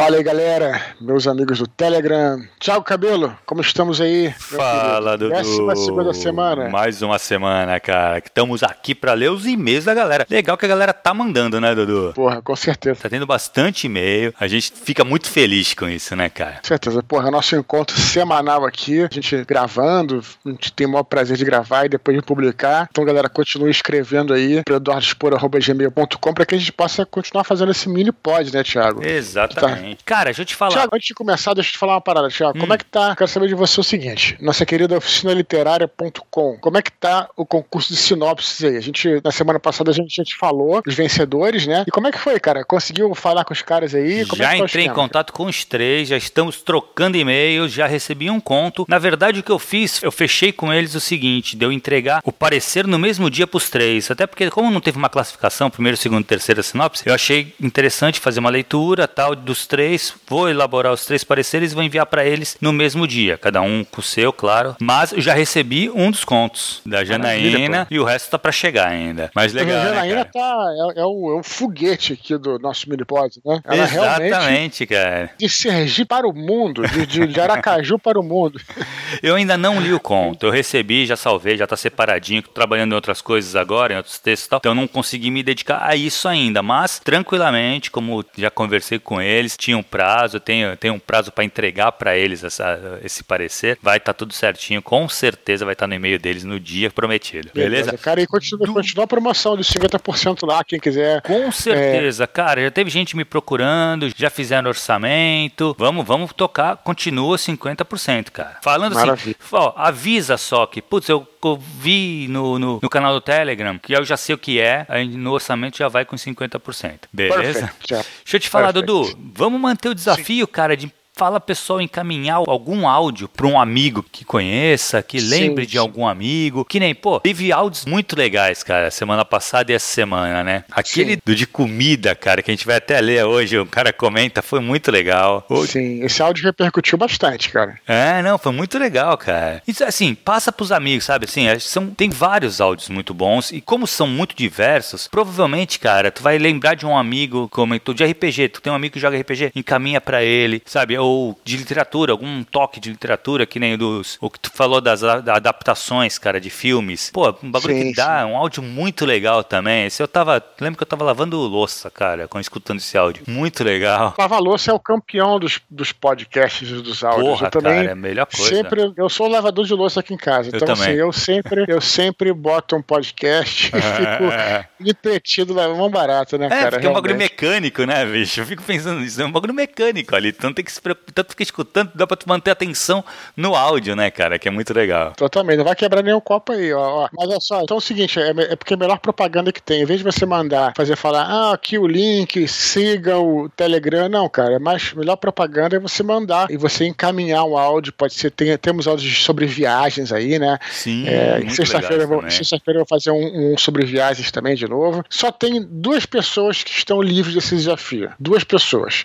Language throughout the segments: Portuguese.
Fala aí, galera, meus amigos do Telegram. Tchau, Cabelo, como estamos aí? Fala, Dudu. Décima segunda semana. Mais uma semana, cara. Estamos aqui para ler os e-mails da galera. Legal que a galera tá mandando, né, Dudu? Porra, com certeza. Tá tendo bastante e-mail. A gente fica muito feliz com isso, né, cara? Com certeza. Porra, nosso encontro semanal aqui, a gente gravando, a gente tem o maior prazer de gravar e depois de publicar. Então, galera, continue escrevendo aí para eduardospor.gmail.com para que a gente possa continuar fazendo esse mini pod, né, Thiago? Exatamente. Cara, deixa eu te falar. Tiago, antes de começar, deixa eu te falar uma parada, Tiago. Como é que tá? Quero saber de você o seguinte: nossa querida oficinaliterária.com. Como é que tá o concurso de sinopses aí? A gente, na semana passada, a gente, a gente falou dos vencedores, né? E como é que foi, cara? Conseguiu falar com os caras aí? Como é já tá o entrei em esquema, contato com os três, já estamos trocando e-mails, já recebi um conto. Na verdade, o que eu fiz, eu fechei com eles o seguinte: de eu entregar o parecer no mesmo dia pros três. Até porque, como não teve uma classificação, primeiro, segundo, terceira sinopse, eu achei interessante fazer uma leitura tal dos três. Vou elaborar os três pareceres e vou enviar para eles no mesmo dia, cada um com o seu, claro. Mas eu já recebi um dos contos da Janaína e o resto tá para chegar ainda. Mas legal. a né, Janaína cara? tá, é, é o, é o foguete aqui do nosso minipod, né? Ela realmente Exatamente, cara. de Sergipe para o mundo, de, de, de Aracaju para o mundo. Eu ainda não li o conto. Eu recebi, já salvei, já tá separadinho, tô trabalhando em outras coisas agora, em outros textos e tal. Então eu não consegui me dedicar a isso ainda. Mas, tranquilamente, como já conversei com eles, tinha um prazo, eu tenho, tenho um prazo para entregar para eles essa, esse parecer. Vai estar tudo certinho, com certeza vai estar no e-mail deles no dia prometido. Beleza? Cara, e continua, continua a promoção de 50% lá, quem quiser. Com certeza, cara. Já teve gente me procurando, já fizeram orçamento. Vamos, vamos tocar, continua 50%, cara. Falando Maravilha. assim, ó, avisa só que, putz, eu eu vi no, no, no canal do Telegram, que eu já sei o que é, aí no orçamento já vai com 50%. Beleza? Thiago. Deixa eu te falar, Perfeito. Dudu, vamos manter o desafio, cara, de Fala pessoal encaminhar algum áudio para um amigo que conheça, que lembre de sim. algum amigo. Que nem, pô, teve áudios muito legais, cara, semana passada e essa semana, né? Aquele Sim. do de comida, cara, que a gente vai até ler hoje, o cara comenta, foi muito legal. Sim, esse áudio repercutiu bastante, cara. é, não, foi muito legal, cara. Isso, assim, passa pros amigos, sabe? Assim, é, são, tem vários áudios muito bons e como são muito diversos, provavelmente, cara, tu vai lembrar de um amigo, comentou de RPG, tu tem um amigo que joga RPG, encaminha pra ele, sabe? Ou de literatura, algum toque de literatura, que nem o dos, o que tu falou das adaptações, cara, de filmes. Pô, um bagulho Sim, que dá, um áudio muito legal também. Esse eu tava, lembro que eu tava lavando louça, cara, quando escutando esse áudio. Muito legal. Lava Louça é o campeão dos, dos podcasts e dos áudios. Porra, eu também cara, é a melhor coisa. sempre, eu sou lavador de louça aqui em casa. Eu então, também. assim, eu sempre, eu sempre boto um podcast e fico entretido lá, mão barata, né, É, cara? porque é um bagulho mecânico, né, bicho? Eu fico pensando nisso, é um bagulho mecânico ali. Não tem que se tanto fica escutando, dá pra tu manter a atenção no áudio, né, cara? Que é muito legal. Totalmente, não vai quebrar nenhum copo aí, ó. ó. Mas olha só, então é o seguinte, é, é porque é a melhor propaganda que tem. Em vez de você mandar, fazer falar, ah, aqui o link, siga o Telegram, não, cara. É mais, a melhor propaganda é você mandar e você encaminhar o áudio. Pode ser, tem, temos áudios sobre viagens aí, né? Sim, É, sexta-feira eu vou, sexta-feira eu vou fazer um, um sobre viagens também de novo. Só tem duas pessoas que estão livres desse desafio. Duas pessoas.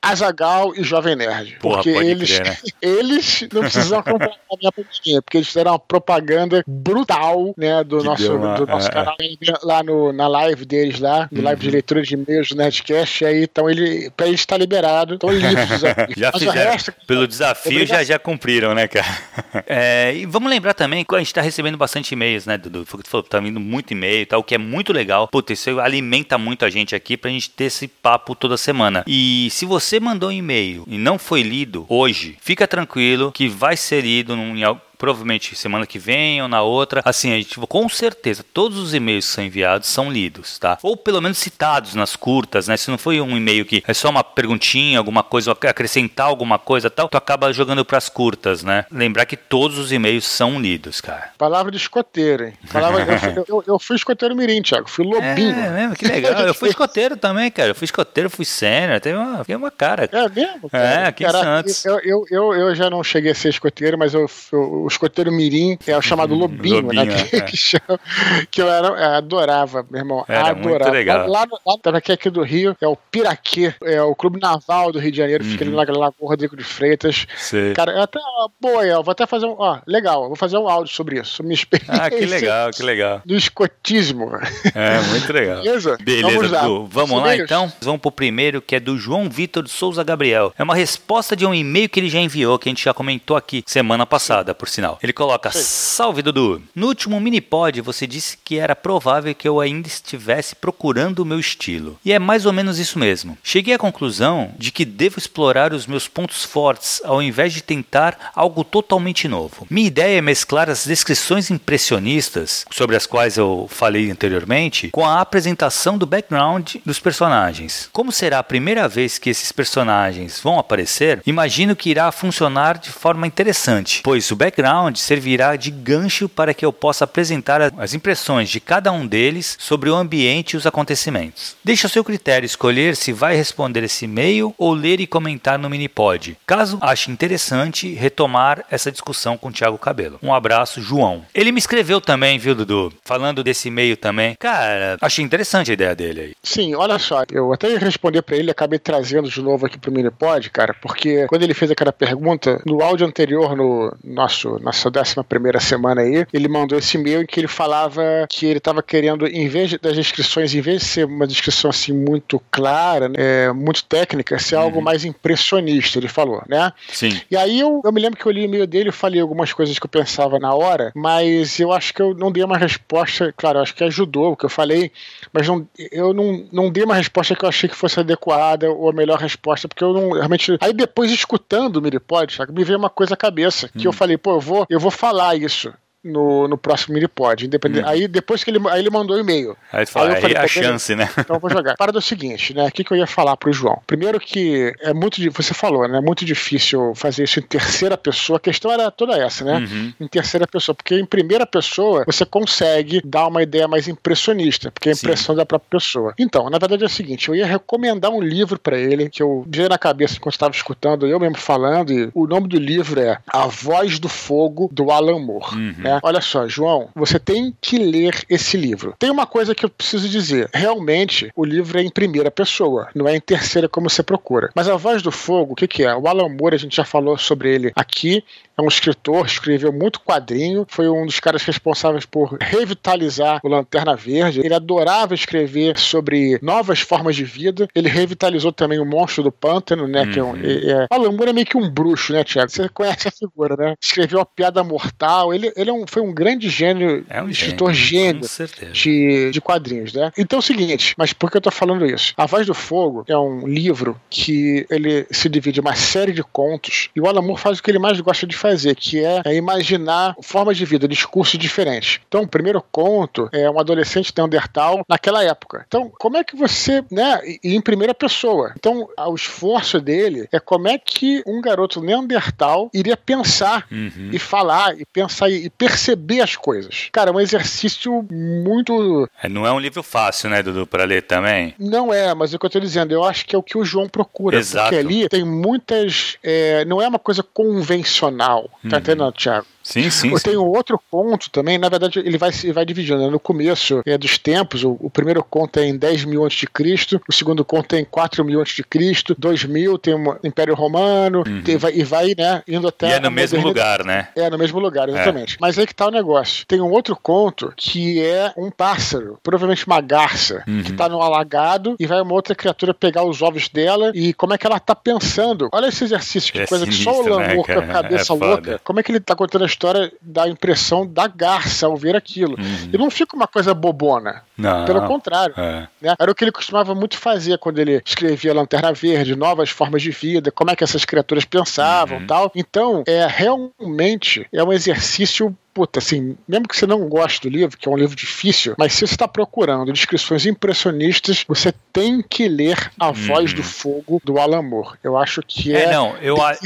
Azagal e Jovem Nerd. Porra, porque pode eles, crer, né? eles não precisam comprar a minha pandemia, porque eles fizeram uma propaganda brutal, né, do Que nosso, uma- do nosso é, canal lá no, na live deles lá, no live Uhum. de leitura de e-mails do Nerdcast, e aí então ele, pra ele estar liberado, estão livres. Já Mas fizeram. resto, Pelo desafio, já, já cumpriram, né, cara? É, e vamos lembrar também que a gente tá recebendo bastante e-mails, né, Dudu? Foi o que tu falou, tá vindo muito e-mail e tal, o que é muito legal. Puta, isso alimenta muito a gente aqui pra gente ter esse papo toda semana. E se você mandou um e-mail e não foi lido hoje, fica tranquilo que vai ser lido em provavelmente semana que vem ou na outra. Assim, a gente com certeza todos os e-mails que são enviados são lidos, tá? Ou pelo menos citados nas curtas, né? Se não foi um e-mail que é só uma perguntinha, alguma coisa, acrescentar alguma coisa, tal, tu acaba jogando pras curtas, né? Lembrar que todos os e-mails são lidos, cara. palavra de escoteiro, hein? Palavra, eu, fui- eu, eu fui escoteiro mirim, Thiago, fui lobinho. É, mesmo, que legal. Eu fui escoteiro também, cara. Eu fui escoteiro, fui sênior, teve uma, teve uma cara. É mesmo? É, aqui em Cara, Santos. Eu, eu, eu, eu já não cheguei a ser escoteiro, mas eu, eu- escoteiro Mirim, é o chamado uhum. Lobinho, Lobinho né? Que, é. que, chama, que eu era, adorava, meu irmão. Era adorava. Muito legal. Lá, lá, lá aqui, aqui do Rio, é o Piraquê, é o Clube Naval do Rio de Janeiro, uhum. fica ali na Lagoa Rodrigo de Freitas. Sim. Cara, eu até, boa, eu vou até fazer um, ó, legal, vou fazer um áudio sobre isso, minha experiência. Ah, que legal, que legal. Do escotismo. É, muito legal. Beleza? Beleza, vamos lá, vamos lá então? Vamos pro primeiro, que é do João Vitor de Souza Gabriel. É uma resposta de um e-mail que ele já enviou, que a gente já comentou aqui semana passada, por sinal. Ele coloca: Sim. Salve Dudu! No último mini-pod você disse que era provável que eu ainda estivesse procurando o meu estilo. E é mais ou menos isso mesmo. Cheguei à conclusão de que devo explorar os meus pontos fortes ao invés de tentar algo totalmente novo. Minha ideia é mesclar as descrições impressionistas, sobre as quais eu falei anteriormente, com a apresentação do background dos personagens. Como será a primeira vez que esses personagens vão aparecer, imagino que irá funcionar de forma interessante, pois o background servirá de gancho para que eu possa apresentar as impressões de cada um deles sobre o ambiente e os acontecimentos. Deixe a seu critério escolher se vai responder esse e-mail ou ler e comentar no Minipod, caso ache interessante retomar essa discussão com o Thiago Cabelo. Um abraço, João. Ele me escreveu também, viu, Dudu? Falando desse e-mail também. Cara, achei interessante a ideia dele aí. Sim, olha só, eu até respondi para ele, acabei trazendo de novo aqui pro Minipod, cara, porque quando ele fez aquela pergunta, no áudio anterior, no nosso, nossa décima primeira semana aí, ele mandou esse e-mail em que ele falava que ele estava querendo, em vez das descrições, em vez de ser uma descrição assim muito clara, né, é, muito técnica, ser uhum. algo mais impressionista, ele falou, né? Sim. E aí eu, eu me lembro que eu li o e-mail dele e falei algumas coisas que eu pensava na hora, mas eu acho que eu não dei uma resposta, claro, acho que ajudou o que eu falei, mas não, eu não, não dei uma resposta que eu achei que fosse adequada ou a melhor resposta, porque eu não realmente. Aí depois, escutando o Miripod, me veio uma coisa à cabeça, que eu hum. falei, pô, eu vou, eu vou falar isso no, no próximo minipod. Independente. Hum. Aí depois que ele, aí ele mandou um e-mail. Aí, fala, aí eu falei, é a chance, né? Então eu vou jogar. Para do seguinte, né? O que, que eu ia falar pro João? Primeiro que é muito você falou, né? É muito difícil fazer isso em terceira pessoa. A questão era toda essa, né? Uhum. Em terceira pessoa, porque em primeira pessoa você consegue dar uma ideia mais impressionista, porque é a impressão Sim. da própria pessoa. Então, na verdade é o seguinte, eu ia recomendar um livro para ele que eu veio na cabeça enquanto estava escutando, eu mesmo falando, e o nome do livro é A Voz do Fogo do Alan Moore. Uhum. Né? Olha só, João, você tem que ler esse livro. Tem uma coisa que eu preciso dizer. Realmente, o livro é em primeira pessoa, não é em terceira como você procura. Mas a voz do fogo, o que, que é? O Alan Moore, a gente já falou sobre ele aqui é um escritor, escreveu muito quadrinho, foi um dos caras responsáveis por revitalizar o Lanterna Verde. Ele adorava escrever sobre novas formas de vida. Ele revitalizou também o Monstro do Pântano, né? Uhum. Que é um, uhum. é, é, Alan Moore é meio que um bruxo, né, Tiago? Você conhece a figura, né? Escreveu a Piada Mortal. Ele, ele é um, foi um grande gênio, é um escritor gênio, gênio de, de quadrinhos, né? Então é o seguinte, mas por que eu tô falando isso? A Voz do Fogo é um livro que ele se divide em uma série de contos e o Alan Moore faz o que ele mais gosta de fazer fazer, que é, é imaginar formas de vida, discursos diferentes. Então, o primeiro conto é um adolescente Neandertal naquela época. Então, como é que você, né, e em primeira pessoa. Então, o esforço dele é como é que um garoto Neandertal iria pensar uhum. e falar e pensar e perceber as coisas. Cara, é um exercício muito. É, não é um livro fácil, né, Dudu, para ler também? Não é, mas é o que eu tô dizendo, eu acho que é o que o João procura. Exato. Porque ali tem muitas. É, não é uma coisa convencional Tá uhum. entendendo, Thiago? Sim, sim. Tem um outro ponto também, na verdade, ele vai, vai dividindo. Né? No começo é, dos tempos, o, o, primeiro conto é em 10 mil a.C., o segundo conto é em 4 mil a.C., 2 mil tem o Império Romano, uhum. tem, vai, e vai né, indo até. E é no mesmo lugar, né? É, no mesmo lugar, exatamente. É. Mas aí que tá o negócio. Tem um outro conto que é um pássaro, provavelmente uma garça, uhum. que tá no alagado e vai uma outra criatura pegar os ovos dela e como é que ela tá pensando. Olha esse exercício, que é coisa sinistro, que só o Lamour né, com a cabeça é louca. Como é que ele tá contando a história da impressão da garça ao ver aquilo. Uhum. E não fica uma coisa bobona. Não, Pelo contrário. É. Né? Era o que ele costumava muito fazer quando ele escrevia Lanterna Verde, novas formas de vida, como é que essas criaturas pensavam uhum. tal. Então, é realmente é um exercício puta, assim, mesmo que você não goste do livro, que é um livro difícil, mas se você está procurando descrições impressionistas, você tem que ler A Voz do uhum. Fogo do Alan Moore. Eu acho que é. É, não, eu, a,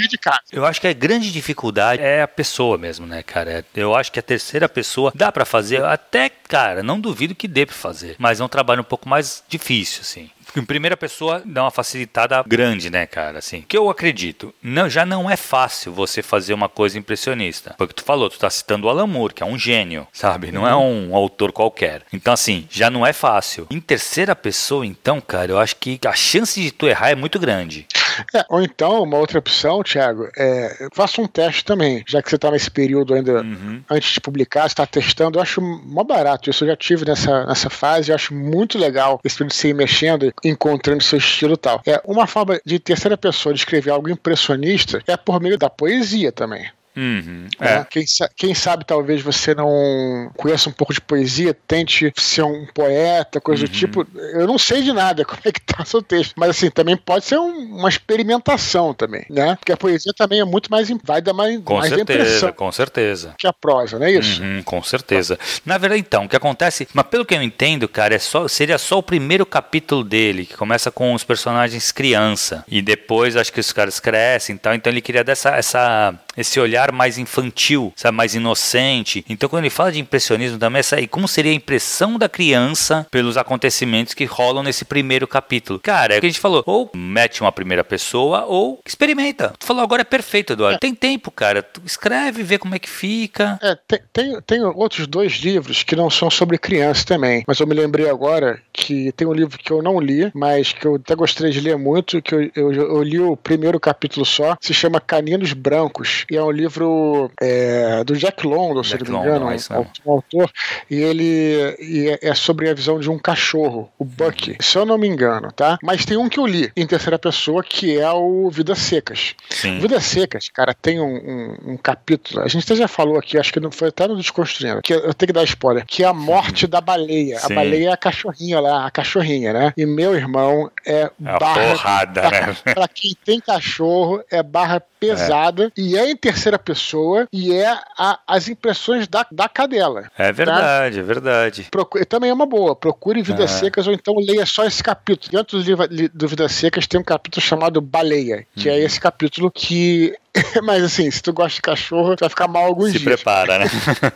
eu acho que a grande dificuldade é a pessoa mesmo, né, cara? Eu acho que a terceira pessoa dá para fazer, até, cara, não duvido que dê pra fazer, mas é um trabalho um pouco mais difícil, assim Em primeira pessoa dá uma facilitada grande, né, cara? Assim, que eu acredito, não, já não é fácil você fazer uma coisa impressionista. Porque tu falou, tu tá citando o Alan Moore, que é um gênio, sabe? Não é uhum. um autor qualquer. Então, assim, já não é fácil. Em terceira pessoa, então, cara, eu acho que a chance de tu errar é muito grande. É, ou então, uma outra opção, Thiago, é faça um teste também, já que você está nesse período ainda uhum. antes de publicar, está testando. Eu acho mó barato isso. Eu já tive nessa, nessa fase, eu acho muito legal esse período de você ir mexendo, encontrando seu estilo e tal. É uma forma de terceira pessoa de escrever algo impressionista é por meio da poesia também. Uhum, né? é. quem, quem, sabe talvez você não conheça um pouco de poesia, tente ser um poeta, coisa uhum. do tipo. Eu não sei de nada como é que tá o seu texto, mas assim, também pode ser um, uma experimentação também, né? Porque a poesia também é muito mais, vai dar mais, com mais certeza, impressão. Com certeza. Que a prosa, não é isso? Uhum, com certeza. Na verdade, então, o que acontece, mas pelo que eu entendo, cara, é só, seria só o primeiro capítulo dele, que começa com os personagens criança, e depois acho que os caras crescem e tal, então ele queria dessa essa, esse olhar mais infantil, sabe, mais inocente. Então, quando ele fala de impressionismo também, essa aí, como seria a impressão da criança pelos acontecimentos que rolam nesse primeiro capítulo? Cara, é o que a gente falou, ou mete uma primeira pessoa, ou experimenta. Tu falou agora é perfeito, Eduardo. É. Tem tempo, cara. Tu escreve, vê como é que fica. É, tem, tem, tem outros dois livros que não são sobre criança também, mas eu me lembrei agora que tem um livro que eu não li, mas que eu até gostaria de ler muito, que eu, eu, eu li o primeiro capítulo só, se chama Caninos Brancos, e é um livro é, do Jack London, se não me engano, um, um, autor, e ele e é, é sobre a visão de um cachorro, o Bucky, uhum. se eu não me engano, tá? Mas tem um que eu li em terceira pessoa que é o Vidas Secas. Sim. Vidas Secas, cara, tem um, um, um, capítulo, a gente até já falou aqui, acho que não foi até no Desconstruindo, que eu tenho que dar spoiler, que é a morte da baleia. Sim. A baleia é a cachorrinha lá, a cachorrinha, né? E meu irmão é, é barra. Porrada, né? Pra quem tem cachorro, é barra pesada é. e é em terceira pessoa e é a, as impressões da, da cadela. É tá? verdade, tá? é verdade. Procure, também é uma boa. Procure Vidas é. Secas ou então leia só esse capítulo. Dentro do, livro, do Vidas Secas tem um capítulo chamado Baleia, que é uhum. é esse capítulo que mas assim, se tu gosta de cachorro, tu vai ficar mal alguns Se dias. Se prepara, né?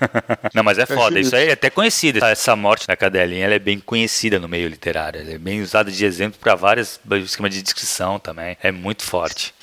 Não, mas é foda. Isso aí é até conhecido. Essa morte da cadelinha ela é bem conhecida no meio literário. Ela é bem usada de exemplo para vários esquemas de descrição também. É muito forte.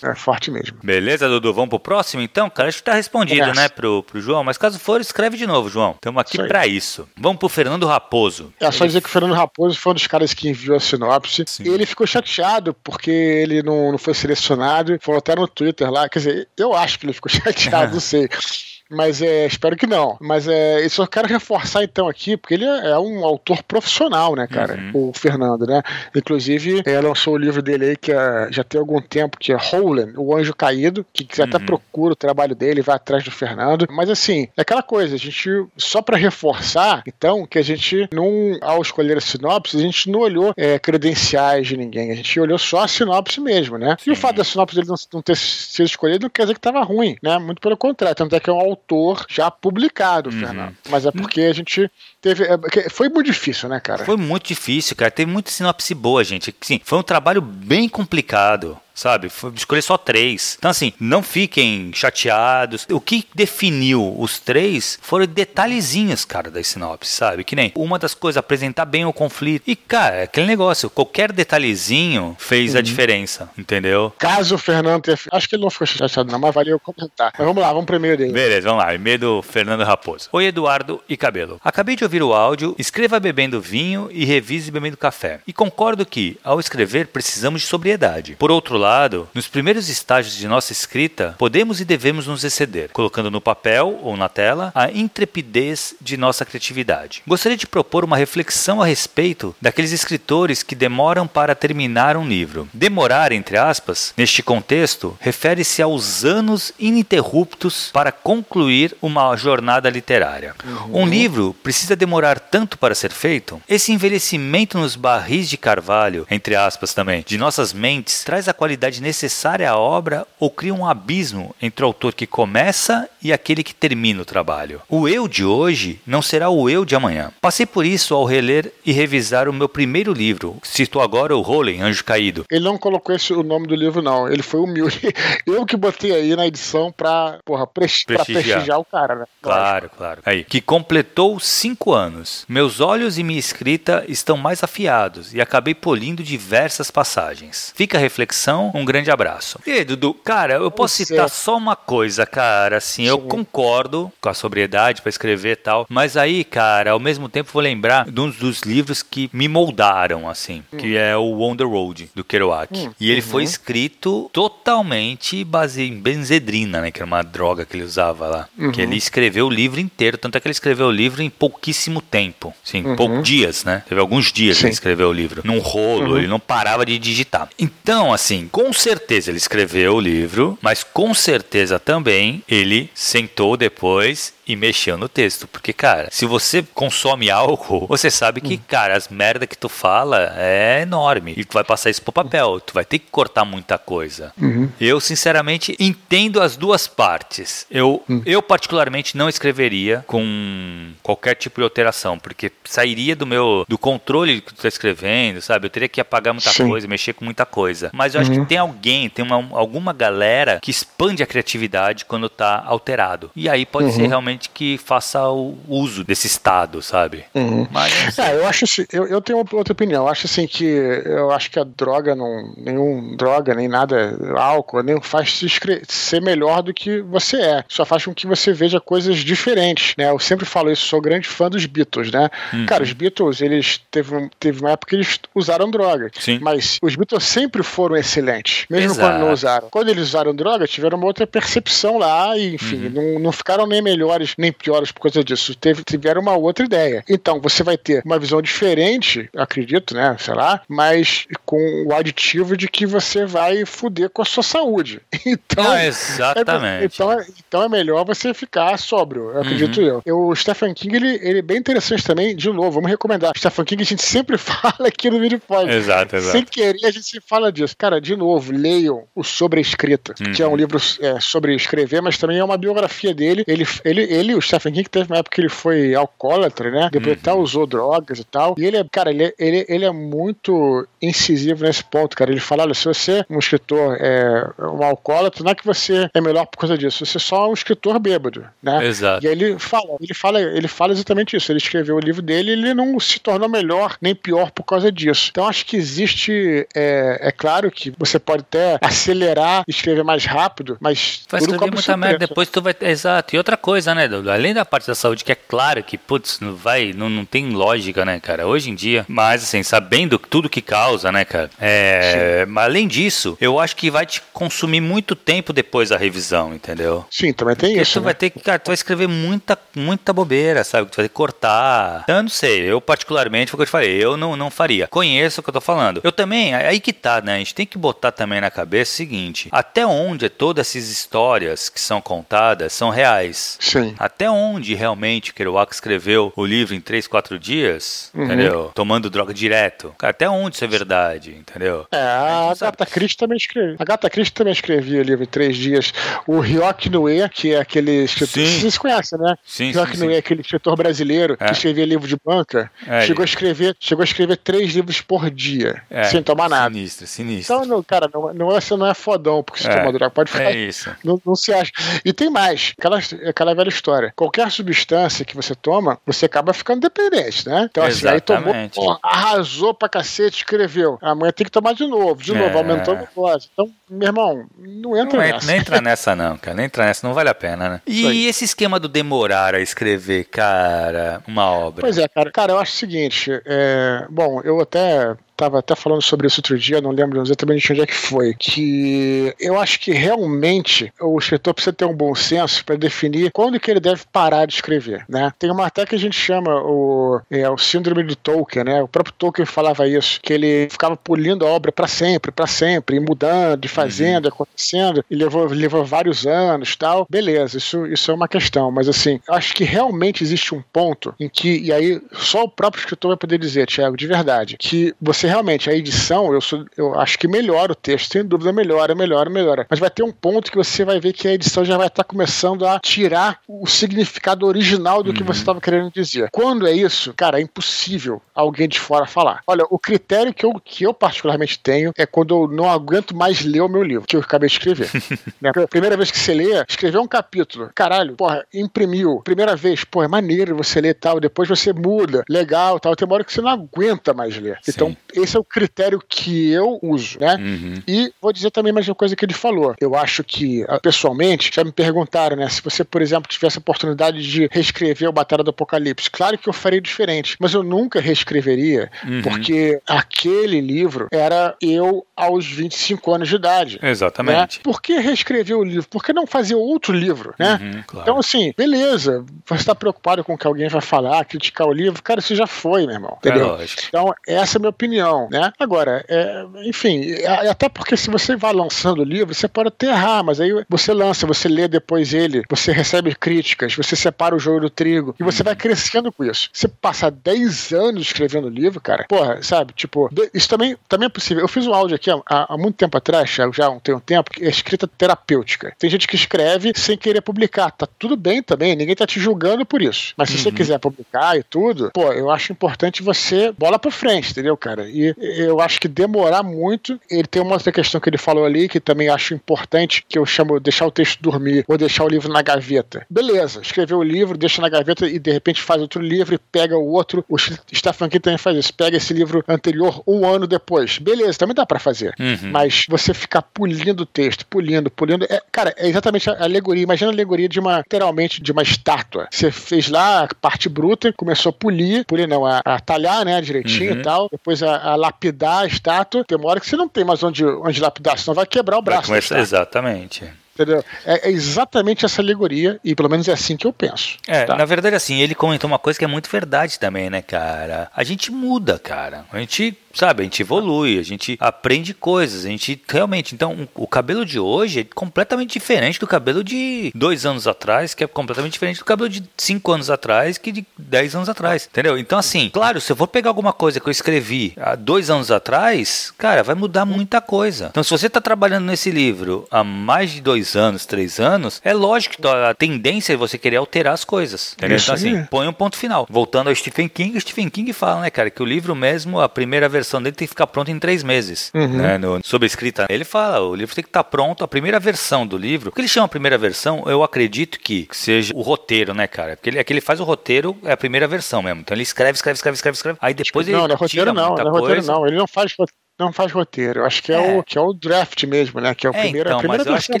É forte mesmo. Beleza, Dudu? Vamos pro próximo então? Cara, acho que tá respondido, é. né, pro, pro João. Mas caso for, escreve de novo, João. Estamos aqui para isso. Vamos pro Fernando Raposo. É só dizer que o Fernando Raposo foi um dos caras que enviou a sinopse. Sim. E ele ficou chateado porque ele não, não foi selecionado. Falou até no Twitter lá. Quer dizer, eu acho que ele ficou chateado, não sei. Mas é, espero que não. Mas é, eu quero reforçar então aqui, porque ele é, é um autor profissional, né, cara? Uhum. O Fernando, né? Inclusive, é, lançou o livro dele aí que é, já tem algum tempo, que é Howland, O Anjo Caído, que uhum. até procura o trabalho dele, vai atrás do Fernando. Mas assim, é aquela coisa, a gente, só para reforçar, então, que a gente não, ao escolher a sinopse, a gente não olhou é, credenciais de ninguém, a gente olhou só a sinopse mesmo, né? E o fato da sinopse dele não, não ter sido escolhido não quer dizer que estava ruim, né? Muito pelo contrário, tanto é que é um autor autor já publicado, uhum. Fernando. Mas é porque a gente teve. É, foi muito difícil, né, cara? Foi muito difícil, cara. Teve muita sinopse boa, gente. Sim, foi um trabalho bem complicado sabe? Escolher só três. Então, assim, não fiquem chateados. O que definiu os três foram detalhezinhos, cara, das sinopses, sabe? Que nem uma das coisas, apresentar bem o conflito. E, cara, é aquele negócio, qualquer detalhezinho fez uhum. a diferença, entendeu? Caso o Fernando tenha... Acho que ele não ficou chateado, não, mas valeu comentar. Mas vamos lá, vamos e-mail dele. Beleza, vamos lá. E-mail do Fernando Raposo. Oi, Eduardo e Cabelo. Acabei de ouvir o áudio, escreva bebendo vinho e revise bebendo café. E concordo que, ao escrever, precisamos de sobriedade. Por outro lado, nos primeiros estágios de nossa escrita, podemos e devemos nos exceder, colocando no papel ou na tela a intrepidez de nossa criatividade. Gostaria de propor uma reflexão a respeito daqueles escritores que demoram para terminar um livro. Demorar, entre aspas, neste contexto, refere-se aos anos ininterruptos para concluir uma jornada literária. Uhum. Um livro precisa demorar tanto para ser feito? Esse envelhecimento nos barris de carvalho, entre aspas também, de nossas mentes, traz a qualidade qualidade necessária à obra ou cria um abismo entre o autor que começa e aquele que termina o trabalho. O eu de hoje não será o eu de amanhã. Passei por isso ao reler e revisar o meu primeiro livro. Citou agora o Rolling, Anjo Caído. Ele não colocou esse, o nome do livro, não. Ele foi humilde. Eu que botei aí na edição pra, porra, prestigiar. prestigiar o cara, né? Claro, claro. Aí. Que completou cinco anos. Meus olhos e minha escrita estão mais afiados e acabei polindo diversas passagens. Fica a reflexão, um grande abraço. E aí, Dudu, cara, eu posso Você... citar só uma coisa, cara. Assim, Sim. eu concordo com a sobriedade para escrever e tal, mas aí, cara, ao mesmo tempo vou lembrar de um dos livros que me moldaram, assim, hum. que é o On the Road, do Kerouac. Hum. E ele uhum. foi escrito totalmente baseado em benzedrina, né? Que era uma droga que ele usava lá. Uhum. Que ele escreveu o livro inteiro, tanto é que ele escreveu o livro em pouquíssimo tempo. Sim, uhum. poucos dias, né? Teve alguns dias Sim. que ele escreveu o livro. Num rolo, uhum. ele não parava de digitar. Então, assim, com certeza ele escreveu o livro, mas com certeza também ele sentou depois e mexeu no texto. Porque, cara, se você consome álcool, você sabe que, hum. cara, as merda que tu fala é enorme. E tu vai passar isso pro papel. Tu vai ter que cortar muita coisa. Uhum. Eu, sinceramente, entendo as duas partes. Eu, uhum. eu, particularmente, não escreveria com qualquer tipo de alteração, porque sairia do meu do controle que tu tá escrevendo, sabe? Eu teria que apagar muita Sim. coisa, mexer com muita coisa. Mas eu uhum. acho que uhum. tem alguém, tem uma, alguma galera que expande a criatividade quando tá alterado. E aí pode ser uhum. realmente realmente que faça o uso desse estado, sabe? Uhum. Mas, é, eu acho assim, eu, eu tenho outra opinião. Eu acho assim que eu acho que a droga não, nenhum droga nem nada álcool nem faz se ser melhor do que você é. Só faz com que você veja coisas diferentes, né? Eu sempre falo isso, sou grande fã dos Beatles, né? Uhum. Cara, os Beatles, eles teve, teve uma época que eles usaram droga, Sim. mas os Beatles sempre foram excelentes, mesmo Exato. quando não usaram. Quando eles usaram droga, tiveram uma outra percepção lá e, enfim, uhum. não, não ficaram nem melhores melhores nem piores por causa disso. Teve, tiveram uma outra ideia. Então, você vai ter uma visão diferente, acredito, né? Sei lá, mas com o aditivo de que você vai fuder com a sua saúde. Então, ah, exatamente. É, então, é, então é melhor você ficar sóbrio, acredito uhum. eu. eu. O Stephen King, ele, ele é bem interessante também, de novo, vamos recomendar. Stephen King a gente sempre fala aqui no vídeo pode. Exato, exato. Sem querer a gente se fala disso. Cara, de novo, leiam o Sobre a Escrita, uhum. que é um uhum. livro é, sobre escrever, mas também é uma biografia dele. Ele, ele, ele, o Stephen King, teve uma época que ele foi alcoólatra, né? Depois uhum. até usou drogas e tal. E ele é, cara, ele, é, ele, ele é muito incisivo nesse ponto, cara. Ele fala: olha, se você é um escritor é um alcoólatra, não é que você é melhor por causa disso, você é só um escritor bêbado, né? Exato. E aí ele fala, ele fala, ele fala exatamente isso. Ele escreveu o livro dele e ele não se tornou melhor nem pior por causa disso. Então acho que existe, é, é claro que você pode até acelerar, escrever mais rápido, mas vai escrever muita merda, depois tu vai. Exato. E outra coisa, né, Dudu? além da parte da saúde, que é claro que, putz, não vai, não, não tem lógica, né, cara? Hoje em dia, mas assim, sabendo tudo que causa, né, cara? É, mas além disso, eu acho que vai te consumir muito tempo depois da revisão, entendeu? Sim, também tem Porque isso. Tu né? vai ter que, cara, tu vai escrever muita, muita bobeira, sabe? Tu vai ter que cortar. Eu não sei, eu particularmente, foi o que eu te falei, eu não, não faria. Conheço o que eu tô falando. Eu também, aí que tá, né? A gente tem que botar também na cabeça o seguinte: até onde todas essas histórias que são contadas são reais? Sim. Até onde realmente Kerouac escreveu o livro em 3, 4 dias, uhum. entendeu? Tomando droga direto. Cara, até onde isso é verdade, entendeu? É, a, a Agatha Christie também escreveu. A Agatha Christie também escrevia o livro em 3 dias. O Ryok Noe, que é aquele escritor. Sim. Vocês conhecem, né? Sim, Ryok Noe, aquele escritor brasileiro é. que escrevia livro de banca, é, chegou, a escrever, chegou a escrever três livros por dia, é, sem tomar nada. Sinistro, sinistro. Então, não, cara, não, não, você não é fodão porque você é, toma droga. Pode ficar. É isso. Não, não se acha. E tem mais, aquela, aquela velha história. Qualquer substância que você toma, você acaba ficando dependente, né? Então, assim, aí tomou, pô, arrasou pra cacete, escreveu. Amanhã tem que tomar de novo, de novo, é. aumentou a dose. Então, meu irmão, não entra não nessa. Nem entra nessa, não, cara. Nem entra nessa, não vale a pena, né? E esse esquema do demorar a escrever, cara, uma obra? Pois é, cara. Cara, eu acho o seguinte, é... bom, eu até estava até falando sobre isso outro dia, não lembro exatamente onde é que foi, que eu acho que realmente o escritor precisa ter um bom senso para definir quando que ele deve parar de escrever, né? Tem uma até que a gente chama o, é, o síndrome de Tolkien, né? O próprio Tolkien falava isso, que ele ficava polindo a obra para sempre, para sempre, e mudando, e fazendo, uhum. acontecendo, e levou, levou vários anos tal. Beleza, isso, isso é uma questão, mas assim, eu acho que realmente existe um ponto em que, e aí só o próprio escritor vai poder dizer, Thiago, de verdade, que você você realmente, a edição, eu, sou, eu acho que melhora o texto, sem dúvida melhora, melhora, melhora. Mas vai ter um ponto que você vai ver que a edição já vai estar tá começando a tirar o significado original do uhum. que você estava querendo dizer. Quando é isso, cara, é impossível alguém de fora falar. Olha, o critério que eu, que eu particularmente tenho é quando eu não aguento mais ler o meu livro, que eu acabei de escrever. né? Primeira vez que você lê, escrever um capítulo, caralho, porra, imprimiu. Primeira vez, pô, é maneiro você ler tal, depois você muda, legal tal. Tem uma hora que você não aguenta mais ler. Sim. Então, esse é o critério que eu uso, né? Uhum. E vou dizer também mais uma coisa que ele falou. Eu acho que, ah, pessoalmente, já me perguntaram, né? Se você, por exemplo, tivesse a oportunidade de reescrever o Batalha do Apocalipse, claro que eu faria diferente, mas eu nunca reescreveria, uhum. porque aquele livro era eu aos 25 anos de idade. Exatamente. Né? Por que reescrever o livro? Por que não fazer outro livro, né? Uhum, claro. Então, assim, beleza, você está preocupado com o que alguém vai falar, criticar o livro, cara, isso já foi, meu irmão. Entendeu? É então, essa é a minha opinião, né? Agora, é, enfim, até porque se você vai lançando o livro, você pode até errar, mas aí você lança, você lê depois ele, você recebe críticas, você separa o joio do trigo, e você vai crescendo com isso. Você passa 10 anos escrevendo livro, cara, porra, sabe? Tipo, isso também, também é possível. Eu fiz um áudio aqui há, há muito tempo atrás, já, já tem um tempo, que é escrita terapêutica. Tem gente que escreve sem querer publicar. Tá tudo bem também, ninguém tá te julgando por isso. Mas se uhum. você quiser publicar e tudo, pô, eu acho importante você bola pra frente, entendeu, cara? E eu acho que demorar muito. Ele tem uma outra questão que ele falou ali, que também acho importante, que eu chamo deixar o texto dormir ou deixar o livro na gaveta. Beleza, escreveu o livro, deixa na gaveta e de repente faz outro livro e pega o outro. O Stephen King também faz isso. Pega esse livro anterior um ano depois. Beleza, também dá para fazer. Uhum. Mas você ficar polindo o texto, polindo, polindo. É, cara, é exatamente a alegoria. Imagina a alegoria de uma, literalmente, de uma estátua. Você fez lá a parte bruta, começou a polir, polir não, a, a talhar, né, direitinho uhum. e tal. Depois a, a, lapidar a estátua. Tem uma hora que você não tem mais onde, onde lapidar, senão vai quebrar o braço. exatamente. Entendeu? É, é, exatamente essa alegoria, e pelo menos é assim que eu penso. É, tá? na verdade, assim, ele comentou uma coisa que é muito verdade também, né, cara? A gente muda, cara. A gente sabe, a gente evolui, a gente aprende coisas, a gente realmente. Então, o cabelo de hoje é completamente diferente do cabelo de dois anos atrás, que é completamente diferente do cabelo de cinco anos atrás, que de dez anos atrás, entendeu? Então, assim, claro, se eu for pegar alguma coisa que eu escrevi há dois anos atrás, cara, vai mudar muita coisa. Então, se você está trabalhando nesse livro há mais de dois anos, três anos, é lógico que a tendência é você querer alterar as coisas, entendeu? Então, assim, põe um ponto final. Voltando ao Stephen King, o Stephen King fala, né, cara, que o livro mesmo, a primeira versão versão dele tem que ficar pronta em três meses. Uhum. Né, no, sobre a escrita. Ele fala, o livro tem que estar pronto, a primeira versão do livro. O que ele chama a primeira versão, eu acredito que seja o roteiro, né, cara? Porque ele, é que ele faz o roteiro, é a primeira versão mesmo. Então ele escreve, escreve, escreve, escreve, escreve. Aí depois não, ele. Não, é roteiro não, não é roteiro não. Ele não faz não faz roteiro. Eu acho que é, é, o, que é o draft mesmo, né? Que é o é, primeiro. Então, a primeira mas eu acho que ele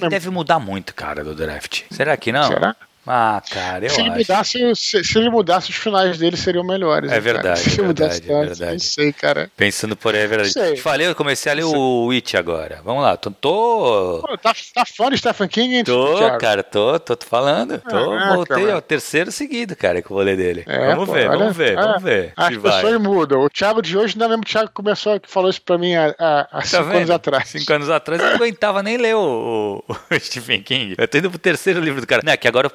mesmo. deve mudar muito, cara, do draft. Será que não? Será? Ah, cara, eu se ele acho. Mudasse, se, se, ele mudasse, os finais dele seriam melhores. É verdade. Se ele mudasse é verdade, não sei, cara. Pensando por aí, é verdade. Sei. Falei, eu comecei a ler o Witch agora. Vamos lá, tô. tô... Pô, tá, tá fã de Stephen King, hein, Tô, Thiago? cara, tô, tô, tô falando. Tô, ah, voltei ao terceiro seguido, cara, que eu vou ler dele. É, vamos, pô, ver, olha, vamos ver, é, vamos ver, As pessoas mudam. O Thiago de hoje não é mesmo o Thiago que começou, que falou isso pra mim há, há, há tá cinco vendo? anos atrás. Cinco anos atrás eu não aguentava nem ler o, o, Stephen King. Eu tô indo pro terceiro livro do cara. Não, que agora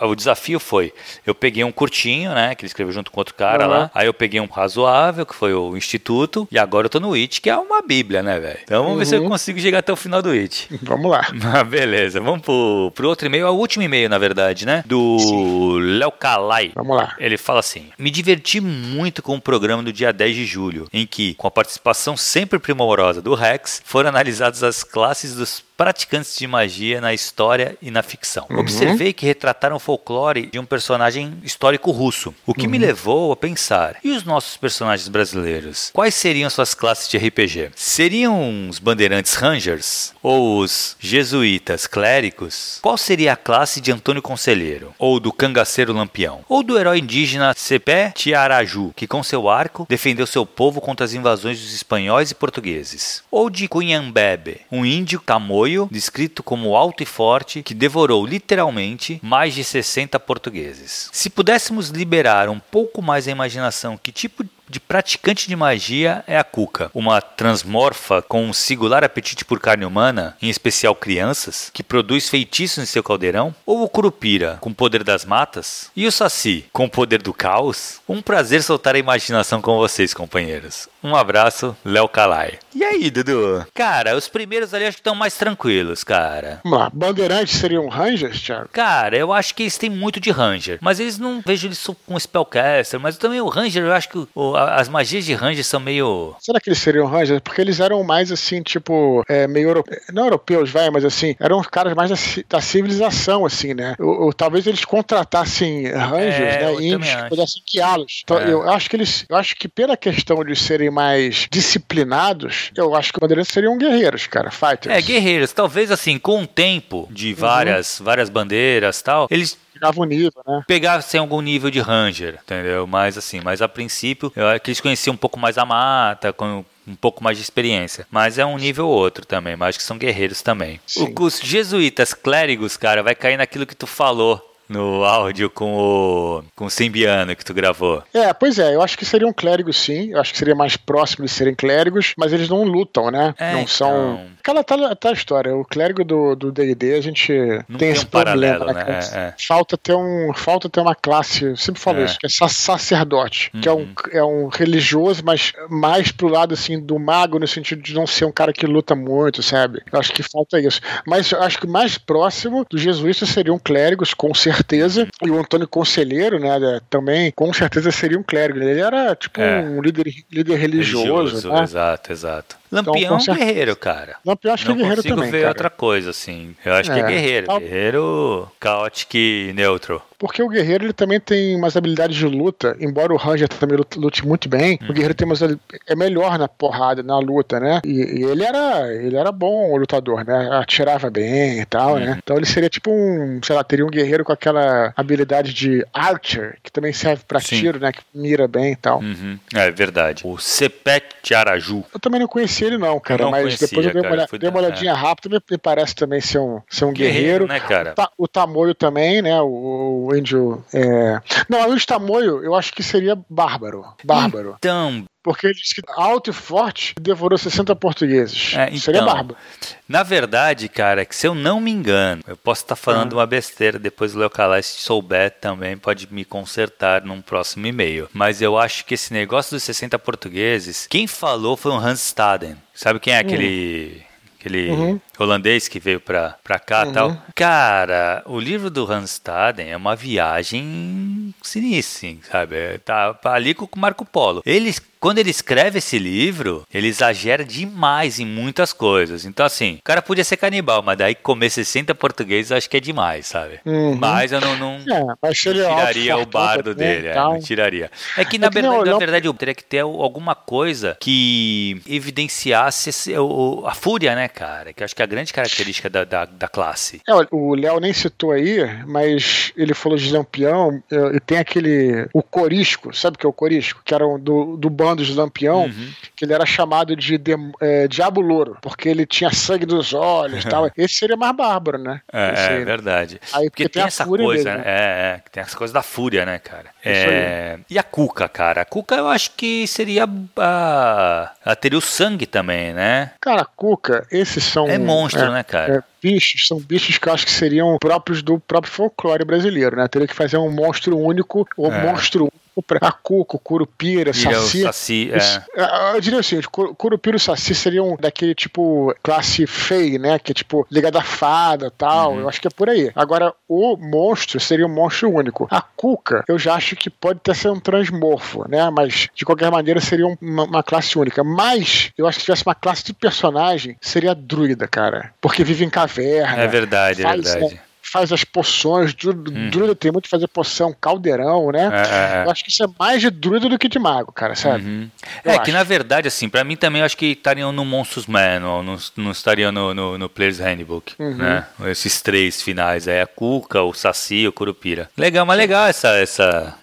o desafio foi: eu peguei um curtinho, né? Que ele escreveu junto com outro cara uhum. lá. Aí eu peguei um razoável, que foi o Instituto. E agora eu tô no It, que é uma bíblia, né, velho? Então vamos uhum. ver se eu uhum. consigo chegar até o final do It. Vamos lá. Ah, beleza. Vamos pro, pro outro e-mail, é o último e-mail, na verdade, né? Do Léo Calai. Vamos lá. Ele fala assim: Me diverti muito com o programa do dia 10 de julho, em que, com a participação sempre primorosa do Rex, foram analisadas as classes dos praticantes de magia na história e na ficção. Uhum. Observei que retrataram o folclore de um personagem histórico russo, o que uhum. me levou a pensar: e os nossos personagens brasileiros? Quais seriam suas classes de RPG? Seriam os bandeirantes Rangers ou os jesuítas clérigos? Qual seria a classe de Antônio Conselheiro ou do cangaceiro Lampião? Ou do herói indígena Cepé Tiaraju, que com seu arco defendeu seu povo contra as invasões dos espanhóis e portugueses? Ou de Cunhambebe, um índio tamoio apoio, descrito como alto e forte, que devorou literalmente mais de 60 portugueses. Se pudéssemos liberar um pouco mais a imaginação, que tipo de praticante de magia é a Cuca, uma transmorfa com um singular apetite por carne humana, em especial crianças, que produz feitiços em seu caldeirão? Ou o Curupira, com o poder das matas? E o Saci, com o poder do caos? Um prazer soltar a imaginação com vocês, companheiros. Um abraço, Léo Calai. E aí, Dudu? Cara, os primeiros ali acho que estão mais tranquilos, cara. Vamos lá, Bandeirantes seriam Rangers, Thiago? Cara, eu acho que eles têm muito de Ranger, mas eles não vejo eles com Spellcaster, mas também o Ranger, eu acho que o, as magias de Ranger são meio. Será que eles seriam Rangers? Porque eles eram mais assim, tipo, é, meio europeus, não europeus, vai, mas assim, eram os caras mais da, da civilização, assim, né? Ou, talvez eles contratassem Rangers, é, né? Índios que pudessem guiá-los. Então, é. eu acho que eles, eu acho que pela questão de serem mais disciplinados, eu acho que o Bandeirantes seriam guerreiros, cara, fighters. É, guerreiros. Talvez assim, com o tempo de várias, uhum. várias bandeiras tal, eles pegava o nível, né? Pegar sem algum nível de Ranger, entendeu? Mas assim, mas a princípio, eu acho que eles conheciam um pouco mais a mata, com um pouco mais de experiência. Mas é um nível outro também, mas acho que são guerreiros também. Sim. Os jesuítas clérigos, cara, vai cair naquilo que tu falou no áudio com o, com o Simbiano que tu gravou. É, pois é, eu acho que seriam clérigos sim, eu acho que seria mais próximo de serem clérigos, mas eles não lutam, né? É, não são. Então... Aquela tá, tá a história, o clérigo do DD a gente não tem, tem esse um problema, né? né? É, é. Falta, ter um, falta ter uma classe, eu sempre falo é. isso, que é sacerdote, uhum. que é um, é um religioso, mas mais pro lado assim do mago, no sentido de não ser um cara que luta muito, sabe? Eu acho que falta isso. Mas eu acho que mais próximo dos jesuítas seriam clérigos, com certeza certeza. E o Antônio Conselheiro, né, também, com certeza seria um clérigo. Ele era tipo é. um líder, líder religioso. religioso né? Exato, exato. Lampião então, é guerreiro, cara. Lampião acho que é guerreiro também. Não consigo ver cara. outra coisa, assim. Eu acho é. que é guerreiro. Guerreiro caótico e neutro. Porque o guerreiro ele também tem umas habilidades de luta, embora o Ranger também lute muito bem, hum. o guerreiro tem umas, é melhor na porrada, na luta, né? E, e, ele era ele era bom lutador, né? Atirava bem e tal, hum. né? Uhum. Então ele seria tipo um, sei lá, teria um guerreiro com aquela habilidade de archer, que também serve para tiro, né? Que mira bem e tal. Uhum. É verdade. O Sepet Araju. Eu também não conhecia ele não, cara, não mas conhecia, depois eu dei uma, olhada, dei uma olhadinha é. rápida, me parece também ser um, ser um guerreiro. guerreiro né, cara? O, o Tamoio também, né? O, o índio. É... Não, o Tamoio eu acho que seria bárbaro. Bárbaro. Então, porque ele disse que alto e forte devorou 60 portugueses. É, então, Seria barba. Na verdade, cara, que se eu não me engano, eu posso estar falando uhum. uma besteira, depois o Leocalai, se souber também, pode me consertar num próximo e-mail. Mas eu acho que esse negócio dos 60 portugueses, quem falou foi o Hans Staden. Sabe quem é aquele. Uhum aquele uhum. holandês que veio pra, pra cá e uhum. tal. Cara, o livro do Hans Staden é uma viagem sinistra, sabe? Tá ali com o Marco Polo. Eles quando ele escreve esse livro, ele exagera demais em muitas coisas. Então, assim, o cara podia ser canibal, mas daí comer 60 portugueses acho que é demais, sabe? Uhum. Mas eu não, não, é, não tiraria o bardo dele, é, não tiraria. É que, na, é que verdade, não, na verdade, eu teria que ter alguma coisa que evidenciasse a fúria, né, cara? Que eu acho que é a grande característica da, da, da classe. É, o Léo nem citou aí, mas ele falou de Lampião e tem aquele. O Corisco, sabe o que é o Corisco? Que era do, do bando dos Lampião, uhum. que ele era chamado de, de é, Diabo Louro, porque ele tinha sangue dos olhos e tal. Esse seria mais bárbaro, né? É, é verdade. Aí, porque, porque tem, tem essa coisa, mesmo, né? É, é, tem essa coisa da fúria, né, cara? É, e a Cuca, cara? A Cuca eu acho que seria. A, ela teria o sangue também, né? Cara, a Cuca, esses são. É monstro, é, né, cara? É, bichos, são bichos que eu acho que seriam próprios do próprio folclore brasileiro, né? Teria que fazer um monstro único, ou é. monstro único a Cuco, Curupira, Saci. saci é. é. Eu diria assim, Curupira e Saci seriam daquele tipo classe fei, né? Que é tipo ligada à fada tal. Uhum. Eu acho que é por aí. Agora, o monstro seria um monstro único. A Cuca, eu já acho que pode ter sido um transmorfo, né? Mas de qualquer maneira seria uma, uma classe única. Mas eu acho que se tivesse uma classe de personagem, seria druida, cara. Porque vive em caverna. É verdade, é verdade faz as poções. Druida, hum. druida tem muito fazer poção, caldeirão, né? É, é, é, Eu acho que isso é mais de druida do que de mago, cara, sabe? Uhum. É acho. que na verdade, assim, para mim também eu acho que estariam no Monstros Manual, não, não estariam no, no, no Player's Handbook, uhum. né? Esses três finais aí, a Cuca, o Saci, o Curupira. Legal, mas legal essa, essa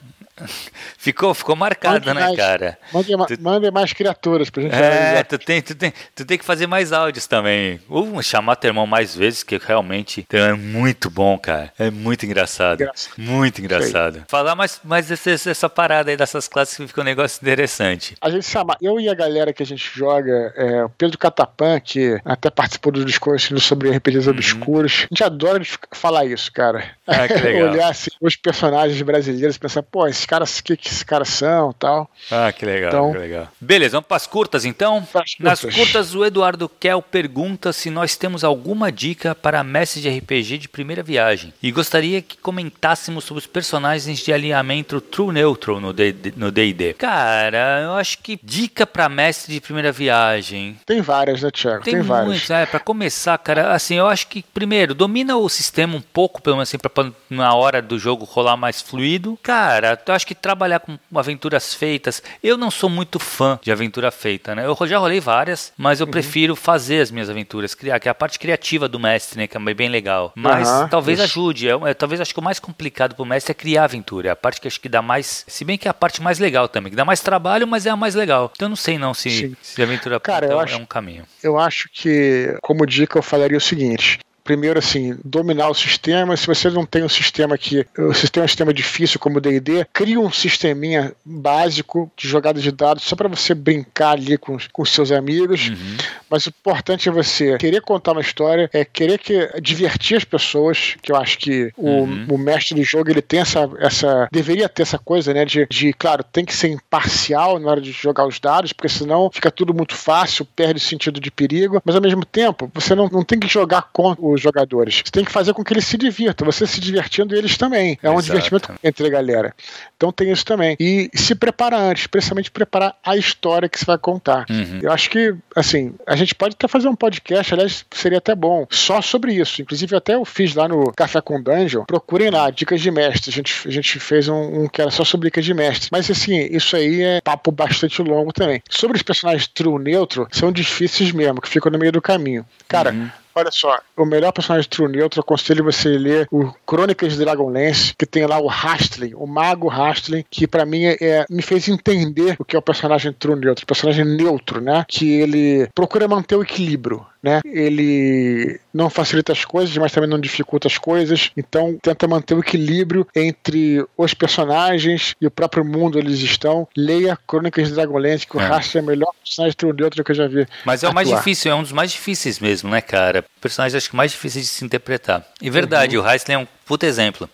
ficou, ficou marcado, Mande né, mais. cara? Mande, ma- Tu- mande mais criaturas pra gente É, tu tem, tu, tem, tu tem que fazer mais áudios também. Ou chamar teu irmão mais vezes, que realmente é muito bom, cara. É muito engraçado. Engraçado. Muito engraçado. Falar mais, mais desse- dessa parada aí dessas classes que fica um negócio interessante. A gente chama, eu e a galera que a gente joga, é, o Pedro Catapan, que até participou dos discursos sobre RPGs obscuros, a gente adora falar isso, cara. Uhum. Ah, que legal. Olhar assim, os personagens brasileiros e pensar, pô, esses caras, que, que esses caras são tal. Ah, que legal, Então- que legal. Beleza, vamos para as curtas então? Pras Nas curtas. curtas, o Eduardo Kel pergunta se nós temos alguma dica para mestre de RPG de primeira viagem e gostaria que comentássemos sobre os personagens de alinhamento True Neutral no D&D. Cara, eu acho que dica para mestre de primeira viagem. Tem várias, né, Thiago? Tem, Tem, várias. muitos, é, pra começar, cara, assim, eu acho que, primeiro, domina o sistema um pouco, pelo menos assim, pra na hora do jogo rolar mais fluido. Cara, eu acho que trabalhar com aventuras feitas, eu não sou muito fã de aventura feita, né? Eu já rolei várias, mas Uhum. eu prefiro fazer as minhas aventuras, criar, que é a parte criativa do mestre, né, que é bem legal. Mas Aham, talvez isso. ajude, é, é, talvez acho que o mais complicado pro mestre é criar aventura, é a parte que acho que dá mais, se bem que é a parte mais legal também, que dá mais trabalho, mas é a mais legal. Então eu não sei não se, se aventura Cara, eu é acho- um caminho. Eu acho que, como dica, eu falaria o seguinte. Primeiro, assim, dominar o sistema. Se você não tem um sistema que. Se tem um sistema difícil como o DD, cria um sisteminha básico de jogada de dados só para você brincar ali com, com seus amigos. Uhum. Mas o importante é você querer contar uma história, é querer que divertir as pessoas, que eu acho que o, Uhum. o mestre do jogo ele tem essa, essa deveria ter essa coisa, né, de, de claro, tem que ser imparcial na hora de jogar os dados, porque senão fica tudo muito fácil, perde o sentido de perigo, mas ao mesmo tempo, você não, não tem que jogar contra os jogadores. Você tem que fazer com que eles se divirtam, você se divertindo eles também. É um Exato. divertimento entre a galera. Então tem isso também. E se preparar antes, principalmente preparar a história que você vai contar. Uhum. Eu acho que, assim, a gente pode até fazer um podcast, aliás, seria até bom, só sobre isso. Inclusive, até eu fiz lá no Café com Dungeon. Procurem lá, dicas de mestre. A gente, a gente fez um, um que era só sobre dicas de mestre. Mas, assim, isso aí é papo bastante longo também. Sobre os personagens true neutro, são difíceis mesmo, que ficam no meio do caminho. Cara, Uhum. Olha só, o melhor personagem True Neutro, eu aconselho você ler o Crônicas de Dragonlance, que tem lá o Hastling, o Mago Hastling, que pra mim é, me fez entender o que é o personagem True o personagem neutro, né? Que ele procura manter o equilíbrio, né? Ele não facilita as coisas, mas também não dificulta as coisas, então tenta manter o equilíbrio entre os personagens e o próprio mundo onde eles estão. Leia Crônicas de Dragonlance, que o É. Hastling é o melhor personagem de Neutro que eu já vi. Mas é o mais difícil, é um dos mais difíceis mesmo, né, cara? Personagem acho que mais difícil de se interpretar. E verdade, o Heisler é um puta exemplo.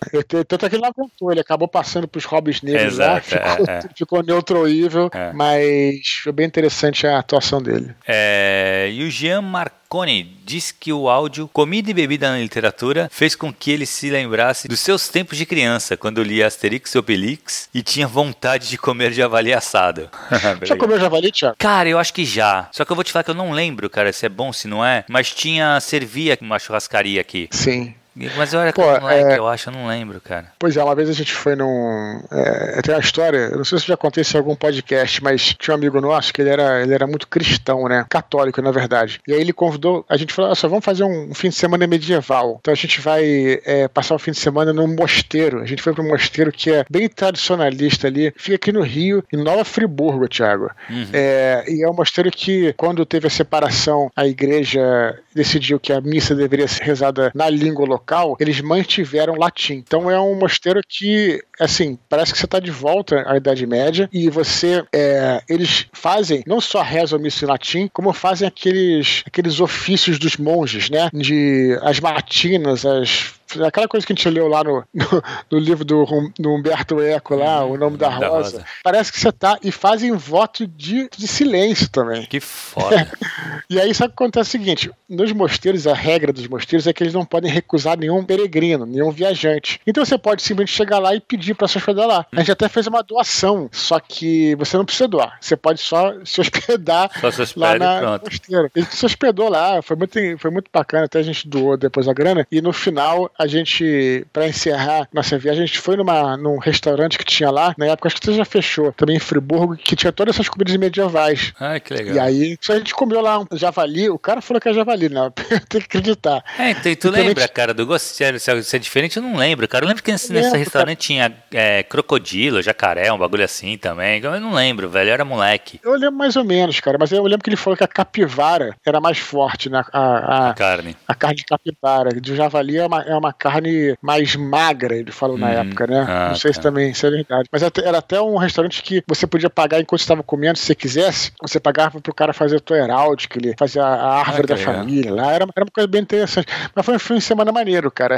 Tanto é que ele não aguentou, ele acabou passando pros Hobbits negros lá, ficou, é, é. ficou neutro É. mas foi bem interessante a atuação dele. É, e o Jean Marconi diz que o áudio Comida e Bebida na Literatura fez com que ele se lembrasse dos seus tempos de criança, quando lia Asterix e Obelix e tinha vontade de comer javali assado. Já comeu javali, Thiago? Cara, eu acho que já. Só que eu vou te falar que eu não lembro, cara, se é bom, se não é. Mas tinha, servia uma churrascaria aqui. Sim. Mas eu era Pô, moleque, é- eu acho, eu não lembro, cara. Pois é, uma vez a gente foi num. É, tem uma história, não sei se já aconteceu em algum podcast, mas tinha um amigo nosso que ele era, ele era muito cristão, né? Católico, na verdade. E aí ele convidou, a gente falou: "Ah, só vamos fazer um, fim de semana medieval. Então a gente vai é, passar o fim de semana num mosteiro. A gente foi para um mosteiro que é bem tradicionalista ali, fica aqui no Rio, em Nova Friburgo, Thiago. Uhum. É, e é um mosteiro que, quando teve a separação, a igreja decidiu que a missa deveria ser rezada na língua local, eles mantiveram latim. Então é um mosteiro que, assim, parece que você está de volta à Idade Média e você, é, eles fazem, não só rezam a missa em latim, como fazem aqueles, aqueles ofícios dos monges, né? De as matinas, as aquela coisa que a gente leu lá no, no, no livro do, Hum- do Humberto Eco lá, o nome da Da rosa. Rosa. Parece que você tá e fazem voto de, de silêncio também. Que foda. E aí sabe o que acontece é o seguinte: nos mosteiros, a regra dos mosteiros é que eles não podem recusar nenhum peregrino, nenhum viajante. Então você pode simplesmente chegar lá e pedir para se hospedar lá. A gente até fez uma doação, só que você não precisa doar. Você pode só se hospedar Só se lá na pronto. mosteiro. Ele se hospedou lá, foi muito, foi muito bacana, até a gente doou depois a grana. E no final a gente, pra encerrar nossa viagem, a gente foi numa, num restaurante que tinha lá, na época, acho que você já fechou, também em Friburgo, que tinha todas essas comidas medievais. Ah, que legal. E aí, a gente comeu lá um javali, o cara falou que é javali, né? Tem que acreditar. É, então, tu lembra, cara, do gosto? Sério, se é diferente, eu não lembro, cara. Eu lembro que nesse, nesse restaurante tinha é, crocodilo, jacaré, um bagulho assim também. Eu não lembro, velho, eu era moleque. Eu lembro mais ou menos, cara, mas eu lembro que ele falou que a capivara era mais forte, né? A, a, a carne. A carne de capivara. De javali é uma, é uma carne mais magra, ele falou hum, na época, né? Ah, não sei tá. se também isso é verdade. Mas era até um restaurante que você podia pagar enquanto estava comendo, se você quisesse, você pagava pro cara fazer a tua heráldica, ele fazia a árvore ah, da família lá. Era, era uma coisa bem interessante. Mas foi um fim de semana maneiro, cara.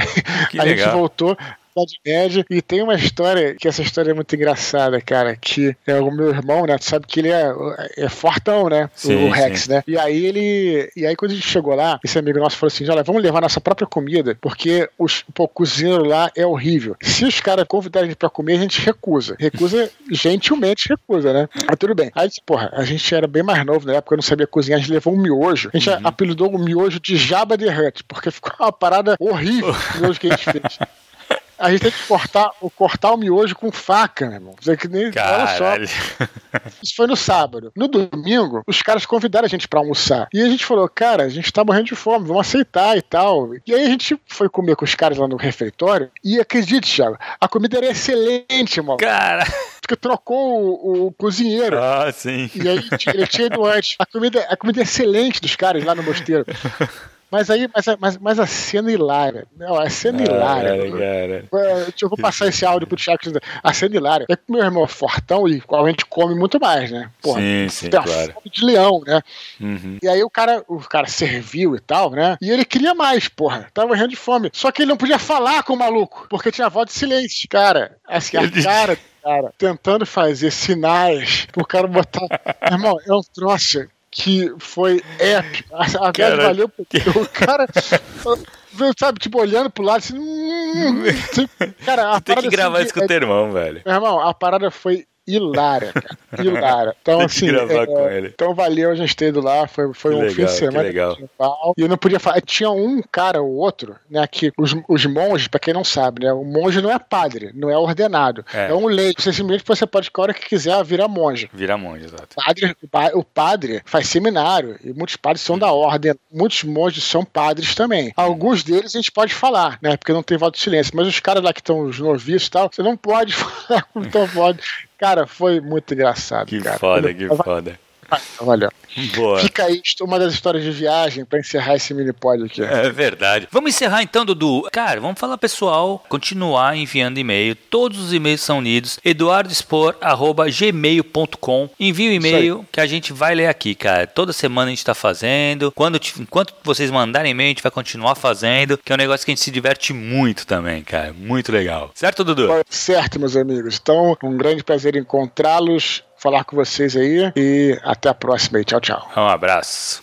Que a legal. gente voltou, Idade Média. E tem uma história, que essa história é muito engraçada, cara, que é o meu irmão, né? Tu sabe que ele é, é fortão, né? Sim, o Rex, sim. né? E aí ele. E aí quando a gente chegou lá, esse amigo nosso falou assim: olha, vamos levar nossa própria comida, porque os, pô, o cozinheiro lá é horrível. Se os caras convidarem a gente pra comer, a gente recusa. Recusa, gentilmente recusa, né? Mas tudo bem. Aí, porra, a gente era bem mais novo na época, eu não sabia cozinhar, a gente levou um miojo. A gente uhum. apelidou o miojo de Jabba the Hutt, porque ficou uma parada horrível o miojo que a gente fez a gente tem que cortar, cortar o miojo com faca, meu irmão. Que nem, olha só. Isso foi no sábado. No domingo, os caras convidaram a gente para almoçar. E a gente falou, cara, a gente tá morrendo de fome, vamos aceitar e tal. E aí a gente foi comer com os caras lá no refeitório. E acredite, Thiago, a comida era excelente, irmão. Cara porque trocou o, o, cozinheiro. Ah, sim. E aí ele tinha ido antes. A comida, a comida é excelente dos caras lá no mosteiro. Mas aí, mas, mas, mas a cena hilária. Não, a cena ah, hilária. Cara, cara. Eu vou passar esse áudio pro Thiago. A cena hilária. É que meu irmão é fortão e a gente come muito mais, né? Porra, sim, sim, tem claro. fome de leão, né? Uhum. E aí o cara, o cara serviu e tal, né? E ele queria mais, porra. Tava morrendo de fome. Só que ele não podia falar com o maluco, porque tinha voz de silêncio. Cara, assim, a cara cara, tentando fazer sinais pro cara botar. Irmão, é um troço que foi épico. A, a viagem valeu porque o cara. sabe, tipo, olhando pro lado assim. Hum, cara, a Tem que gravar assim, isso com o teu irmão, velho. Meu irmão, a parada foi hilária, cara. Hilária. Então, Tem assim. É, então valeu a gente ter ido lá. Foi, foi um legal, fim de semana. Legal. E eu não podia falar. Tinha um cara ou outro, né? Que os, os monges, pra quem não sabe, né? O monge não é padre, não é ordenado. É, é um leigo. Você simplesmente você pode, a hora que quiser, virar monge. Virar monge, exato. Padre, o padre faz seminário. E muitos padres são da ordem. Muitos monges são padres também. Alguns deles a gente pode falar, né? Porque não tem voto de silêncio. Mas os caras lá que estão os noviços e tal, você não pode falar com tão voto. Cara, foi muito engraçado. Que cara. foda, que foda. Olha, Boa. Fica aí uma das histórias de viagem para encerrar esse mini pod aqui. É verdade. Vamos encerrar então, Dudu. Cara, vamos falar pessoal, continuar enviando e-mail. Todos os e-mails são lidos. eduardospor@gmail.com. Envie o e-mail que a gente vai ler aqui, cara. Toda semana a gente tá fazendo. Quando enquanto vocês mandarem e-mail, a gente vai continuar fazendo, que é um negócio que a gente se diverte muito também, cara. Muito legal. Certo, Dudu? Certo, meus amigos. Então, um grande prazer encontrá-los falar com vocês aí e até a próxima. Tchau, tchau. Um abraço.